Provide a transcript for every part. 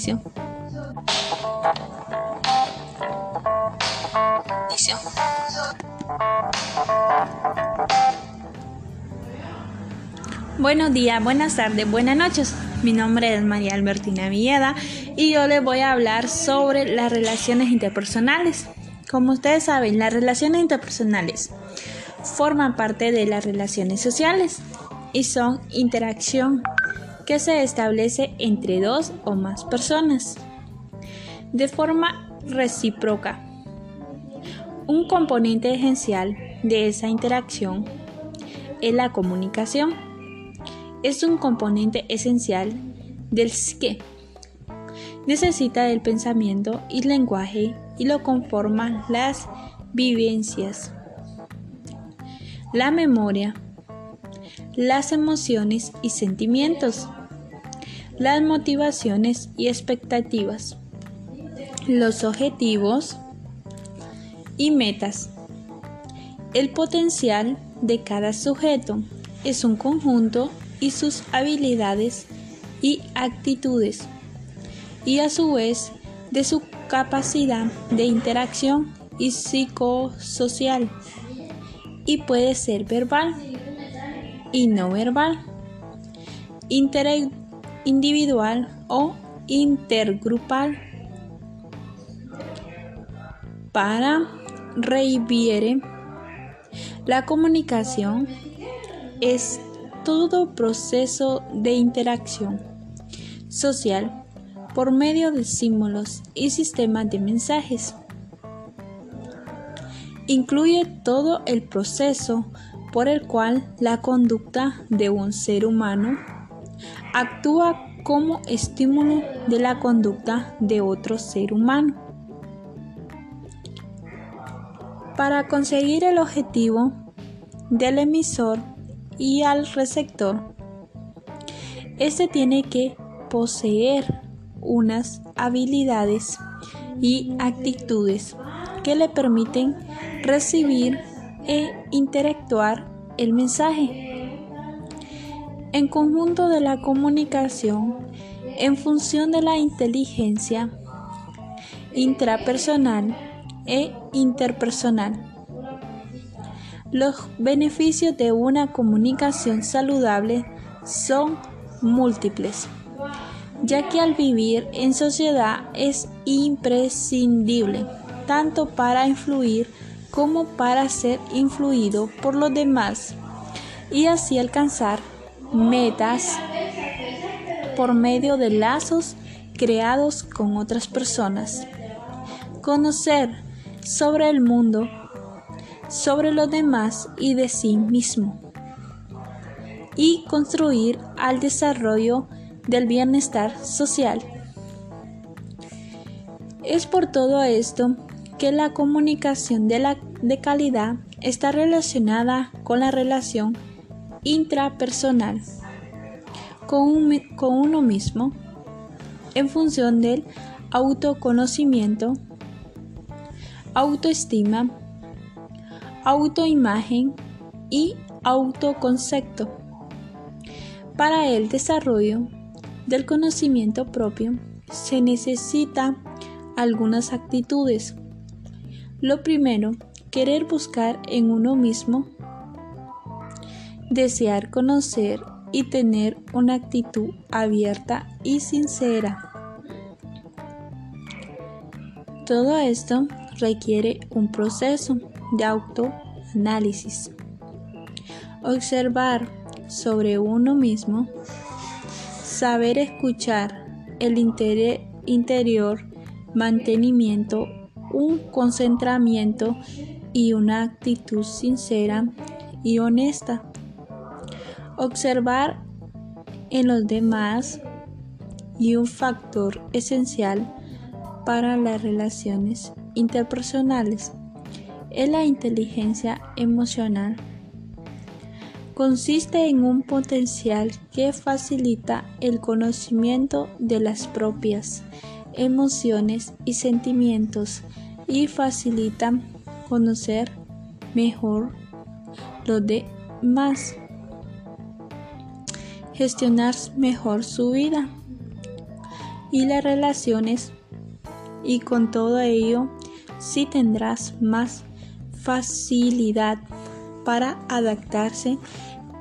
Inicio. Inicio. Buenos días, buenas tardes, buenas noches. Mi nombre es María Albertina Villeda y yo les voy a hablar sobre las relaciones interpersonales. Como ustedes saben, las relaciones interpersonales forman parte de las relaciones sociales y son interacción que se establece entre dos o más personas de forma recíproca. Un componente esencial de esa interacción es la comunicación. Es un componente esencial del psique. Necesita del pensamiento y lenguaje y lo conforman las vivencias, la memoria, las emociones y sentimientos, las motivaciones y expectativas, los objetivos y metas. El potencial de cada sujeto es un conjunto y sus habilidades y actitudes, y a su vez de su capacidad de interacción y psicosocial, y puede ser verbal y no verbal, individual o intergrupal. Para Reiviere, la comunicación es todo proceso de interacción social por medio de símbolos y sistemas de mensajes. Incluye todo el proceso por el cual la conducta de un ser humano actúa como estímulo de la conducta de otro ser humano. Para conseguir el objetivo del emisor y al receptor, este tiene que poseer unas habilidades y actitudes que le permiten recibir e interactuar el mensaje. En conjunto de la comunicación, en función de la inteligencia intrapersonal e interpersonal. Los beneficios de una comunicación saludable son múltiples, ya que al vivir en sociedad es imprescindible tanto para influir como para ser influido por los demás y así alcanzar metas por medio de lazos creados con otras personas. Conocer sobre el mundo, sobre los demás y de sí mismo. Y construir al desarrollo del bienestar social. Es por todo esto que la comunicación de, la, de calidad está relacionada con la relación intrapersonal con, con uno mismo en función del autoconocimiento, autoestima, autoimagen y autoconcepto. Para el desarrollo del conocimiento propio se necesita algunas actitudes lo primero, querer buscar en uno mismo, desear conocer y tener una actitud abierta y sincera. Todo esto requiere un proceso de autoanálisis. Observar sobre uno mismo, saber escuchar el interior, mantenimiento un concentramiento y una actitud sincera y honesta. Observar en los demás y un factor esencial para las relaciones interpersonales es la inteligencia emocional. Consiste en un potencial que facilita el conocimiento de las propias emociones y sentimientos y facilitan conocer mejor los demás, gestionar mejor su vida. y las relaciones y con todo ello sí tendrás más facilidad para adaptarse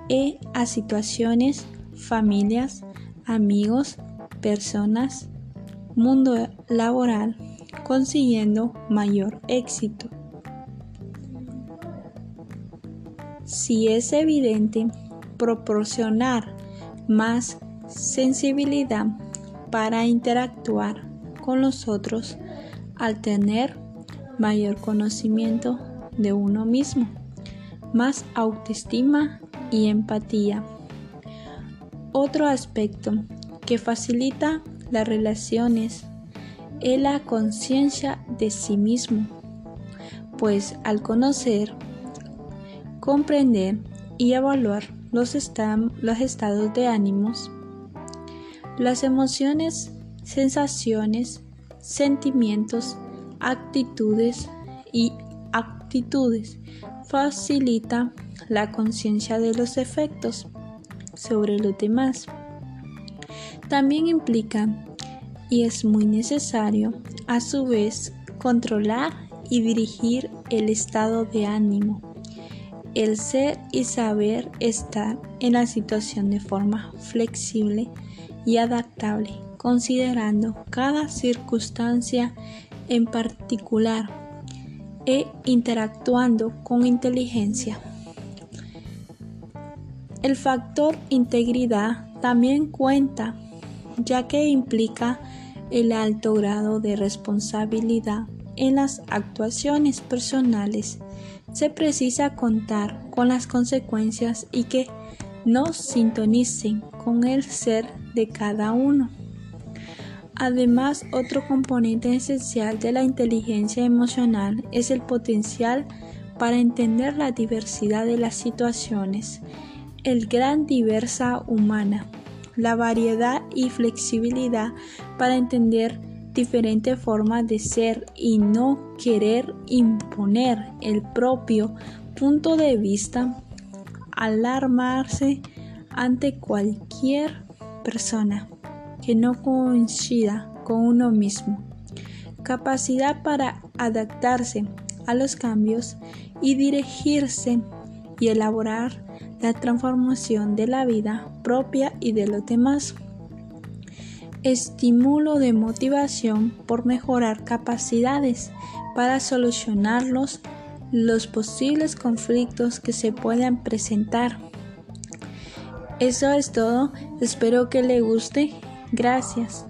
e a situaciones, familias, amigos, personas, mundo laboral, consiguiendo mayor éxito. Si es evidente proporcionar más sensibilidad para interactuar con los otros al tener mayor conocimiento de uno mismo, más autoestima y empatía. Otro aspecto que facilita las relaciones es la conciencia de sí mismo, pues al conocer, comprender y evaluar los, los estados de ánimos, las emociones, sensaciones, sentimientos, actitudes y actitudes facilita la conciencia de los efectos sobre los demás. También implica, y es muy necesario, a su vez, controlar y dirigir el estado de ánimo, el ser y saber estar en la situación de forma flexible y adaptable, considerando cada circunstancia en particular e interactuando con inteligencia. El factor integridad también cuenta, ya que implica el alto grado de responsabilidad en las actuaciones personales. Se precisa contar con las consecuencias y que no sintonicen con el ser de cada uno. Además, otro componente esencial de la inteligencia emocional es el potencial para entender la diversidad de las situaciones el gran diversa humana, la variedad y flexibilidad para entender diferentes formas de ser y no querer imponer el propio punto de vista, alarmarse ante cualquier persona que no coincida con uno mismo, capacidad para adaptarse a los cambios y dirigirse y elaborar la transformación de la vida propia y de los demás. Estímulo de motivación por mejorar capacidades para solucionar los, los posibles conflictos que se puedan presentar. Eso es todo, espero que le guste. Gracias.